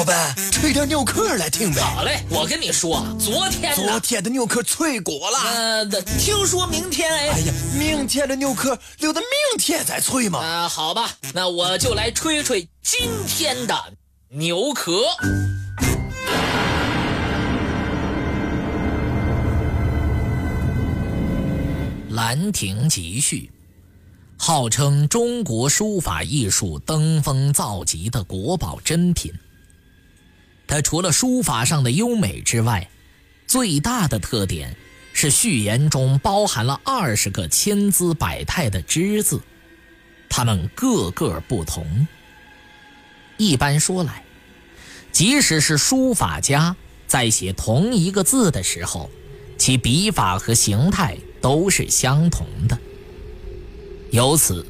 老板，吹点牛壳来听呗。好嘞，我跟你说，昨天昨天的牛壳脆果了。呃，听说明天哎。哎呀，明天的牛壳留到明天再吹嘛。啊，好吧，那我就来吹吹今天的牛壳。《兰亭集序》，号称中国书法艺术登峰造极的国宝珍品。它除了书法上的优美之外，最大的特点是序言中包含了二十个千姿百态的之字，它们个个不同。一般说来，即使是书法家在写同一个字的时候，其笔法和形态。都是相同的，由此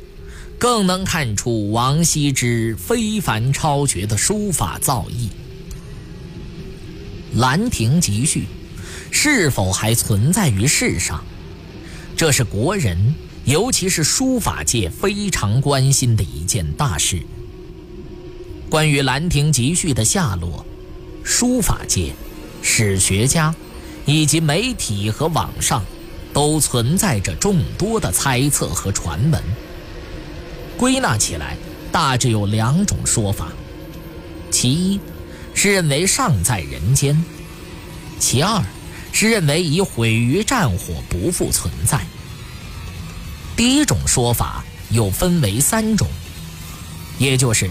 更能看出王羲之非凡超绝的书法造诣。《兰亭集序》是否还存在于世上？这是国人，尤其是书法界非常关心的一件大事。关于《兰亭集序》的下落，书法界、史学家以及媒体和网上。都存在着众多的猜测和传闻，归纳起来大致有两种说法：其一是认为尚在人间，其二是认为已毁于战火，不复存在。第一种说法又分为三种，也就是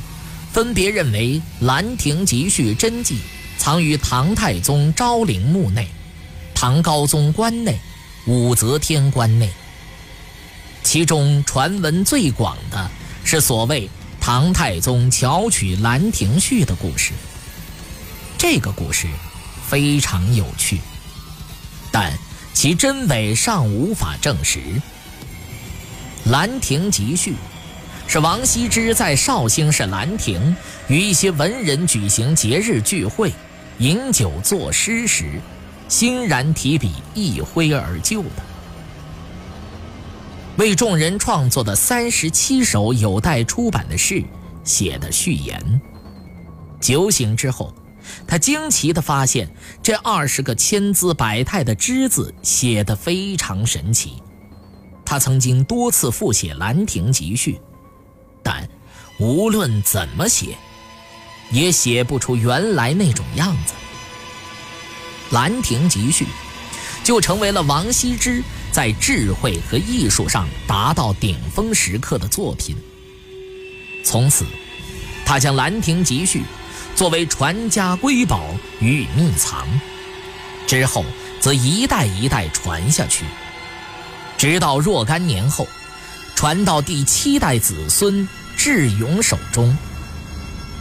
分别认为《兰亭集序》真迹藏于唐太宗昭陵墓内、唐高宗棺内。武则天关内，其中传闻最广的是所谓唐太宗巧取《兰亭序》的故事。这个故事非常有趣，但其真伪尚无法证实。《兰亭集序》是王羲之在绍兴市兰亭与一些文人举行节日聚会、饮酒作诗时。欣然提笔一挥而就的，为众人创作的三十七首有待出版的诗写的序言。酒醒之后，他惊奇地发现，这二十个千姿百态的之字写得非常神奇。他曾经多次复写《兰亭集序》，但无论怎么写，也写不出原来那种样子。《兰亭集序》就成为了王羲之在智慧和艺术上达到顶峰时刻的作品。从此，他将《兰亭集序》作为传家瑰宝予以秘藏，之后则一代一代传下去，直到若干年后，传到第七代子孙智勇手中。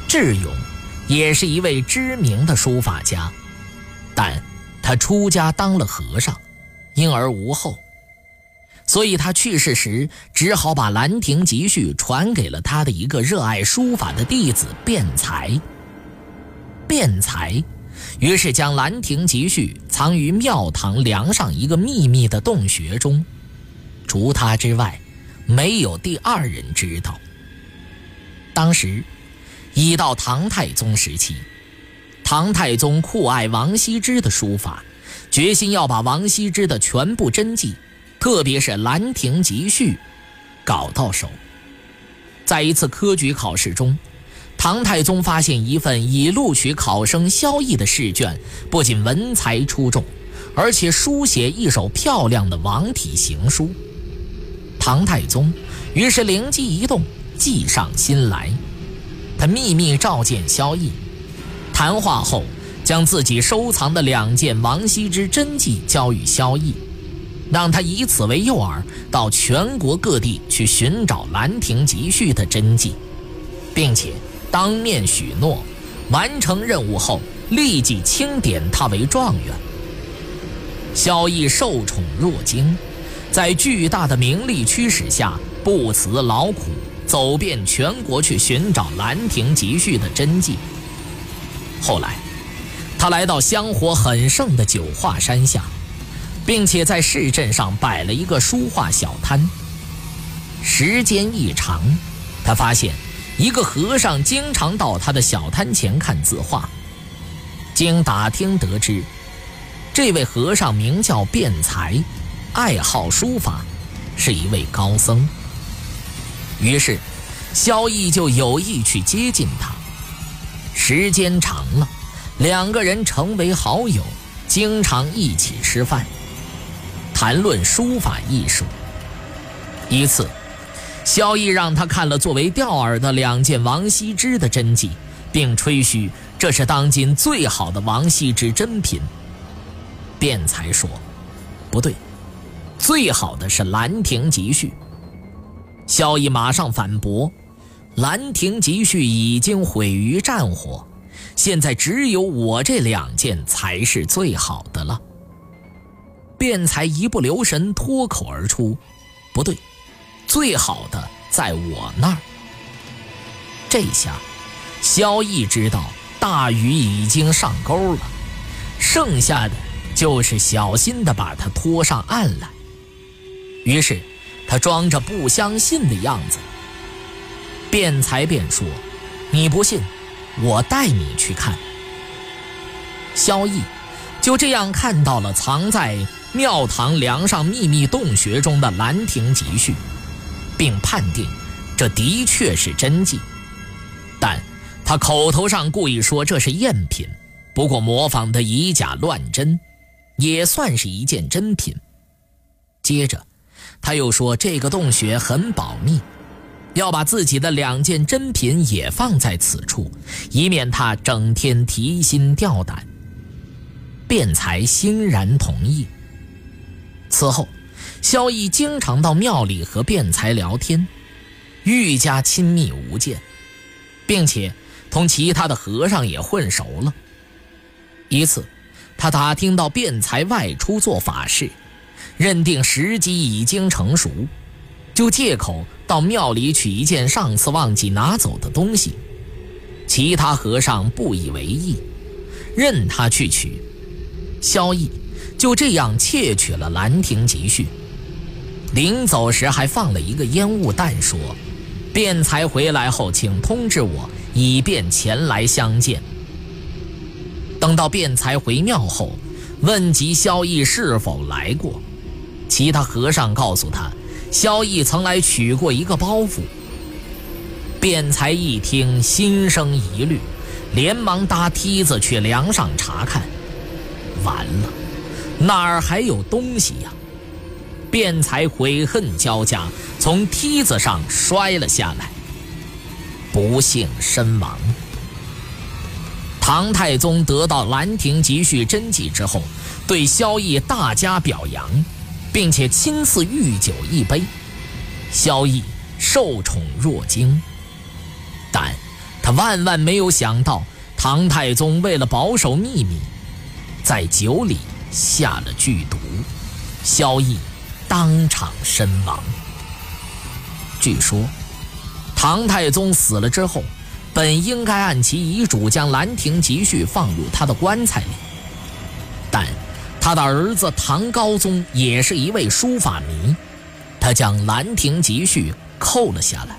智勇也是一位知名的书法家。但他出家当了和尚，因而无后，所以他去世时只好把《兰亭集序》传给了他的一个热爱书法的弟子辩才。辩才于是将《兰亭集序》藏于庙堂梁上一个秘密的洞穴中，除他之外，没有第二人知道。当时已到唐太宗时期。唐太宗酷爱王羲之的书法，决心要把王羲之的全部真迹，特别是《兰亭集序》，搞到手。在一次科举考试中，唐太宗发现一份已录取考生萧绎的试卷，不仅文才出众，而且书写一手漂亮的王体行书。唐太宗于是灵机一动，计上心来，他秘密召见萧绎。谈话后，将自己收藏的两件王羲之真迹交予萧绎，让他以此为诱饵，到全国各地去寻找《兰亭集序》的真迹，并且当面许诺，完成任务后立即钦点他为状元。萧绎受宠若惊，在巨大的名利驱使下，不辞劳苦，走遍全国去寻找《兰亭集序》的真迹。后来，他来到香火很盛的九华山下，并且在市镇上摆了一个书画小摊。时间一长，他发现一个和尚经常到他的小摊前看字画。经打听得知，这位和尚名叫辩才，爱好书法，是一位高僧。于是，萧逸就有意去接近他。时间长了，两个人成为好友，经常一起吃饭，谈论书法艺术。一次，萧逸让他看了作为钓饵的两件王羲之的真迹，并吹嘘这是当今最好的王羲之真品。卞才说：“不对，最好的是《兰亭集序》。”萧逸马上反驳：“《兰亭集序》已经毁于战火，现在只有我这两件才是最好的了。”卞才一不留神脱口而出：“不对，最好的在我那儿。”这下，萧逸知道大鱼已经上钩了，剩下的就是小心地把它拖上岸来。于是。他装着不相信的样子，辩才便说：“你不信，我带你去看。”萧逸就这样看到了藏在庙堂梁上秘密洞穴中的《兰亭集序》，并判定这的确是真迹。但他口头上故意说这是赝品，不过模仿的以假乱真，也算是一件真品。接着。他又说：“这个洞穴很保密，要把自己的两件珍品也放在此处，以免他整天提心吊胆。”卞才欣然同意。此后，萧逸经常到庙里和辩才聊天，愈加亲密无间，并且同其他的和尚也混熟了。一次，他打听到辩才外出做法事。认定时机已经成熟，就借口到庙里取一件上次忘记拿走的东西。其他和尚不以为意，任他去取。萧逸就这样窃取了《兰亭集序》，临走时还放了一个烟雾弹，说：“辩才回来后，请通知我，以便前来相见。”等到辩才回庙后，问及萧逸是否来过。其他和尚告诉他，萧逸曾来取过一个包袱。辩才一听，心生疑虑，连忙搭梯子去梁上查看。完了，哪儿还有东西呀？便才悔恨交加，从梯子上摔了下来，不幸身亡。唐太宗得到《兰亭集序》真迹之后，对萧逸大加表扬。并且亲自御酒一杯，萧逸受宠若惊。但他万万没有想到，唐太宗为了保守秘密，在酒里下了剧毒，萧逸当场身亡。据说，唐太宗死了之后，本应该按其遗嘱将《兰亭集序》放入他的棺材里，但。他的儿子唐高宗也是一位书法迷，他将《兰亭集序》扣了下来。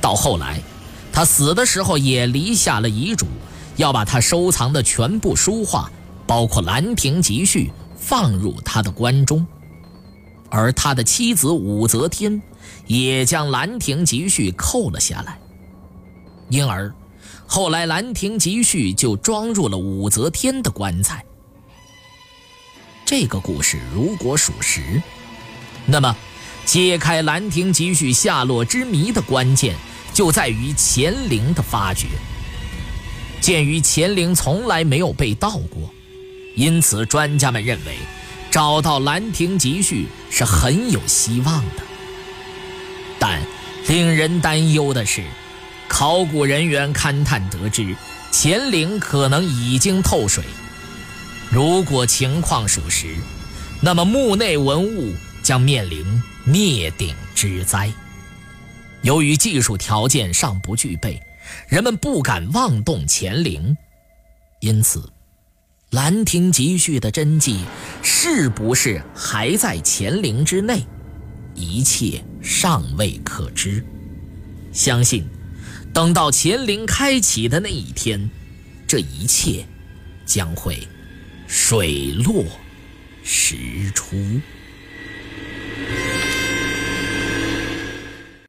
到后来，他死的时候也立下了遗嘱，要把他收藏的全部书画，包括《兰亭集序》，放入他的棺中。而他的妻子武则天也将《兰亭集序》扣了下来，因而后来《兰亭集序》就装入了武则天的棺材。这个故事如果属实，那么揭开《兰亭集序》下落之谜的关键就在于乾陵的发掘。鉴于乾陵从来没有被盗过，因此专家们认为找到《兰亭集序》是很有希望的。但令人担忧的是，考古人员勘探得知，乾陵可能已经透水。如果情况属实，那么墓内文物将面临灭顶之灾。由于技术条件尚不具备，人们不敢妄动乾陵，因此，《兰亭集序》的真迹是不是还在乾陵之内，一切尚未可知。相信等到乾陵开启的那一天，这一切将会水落石出。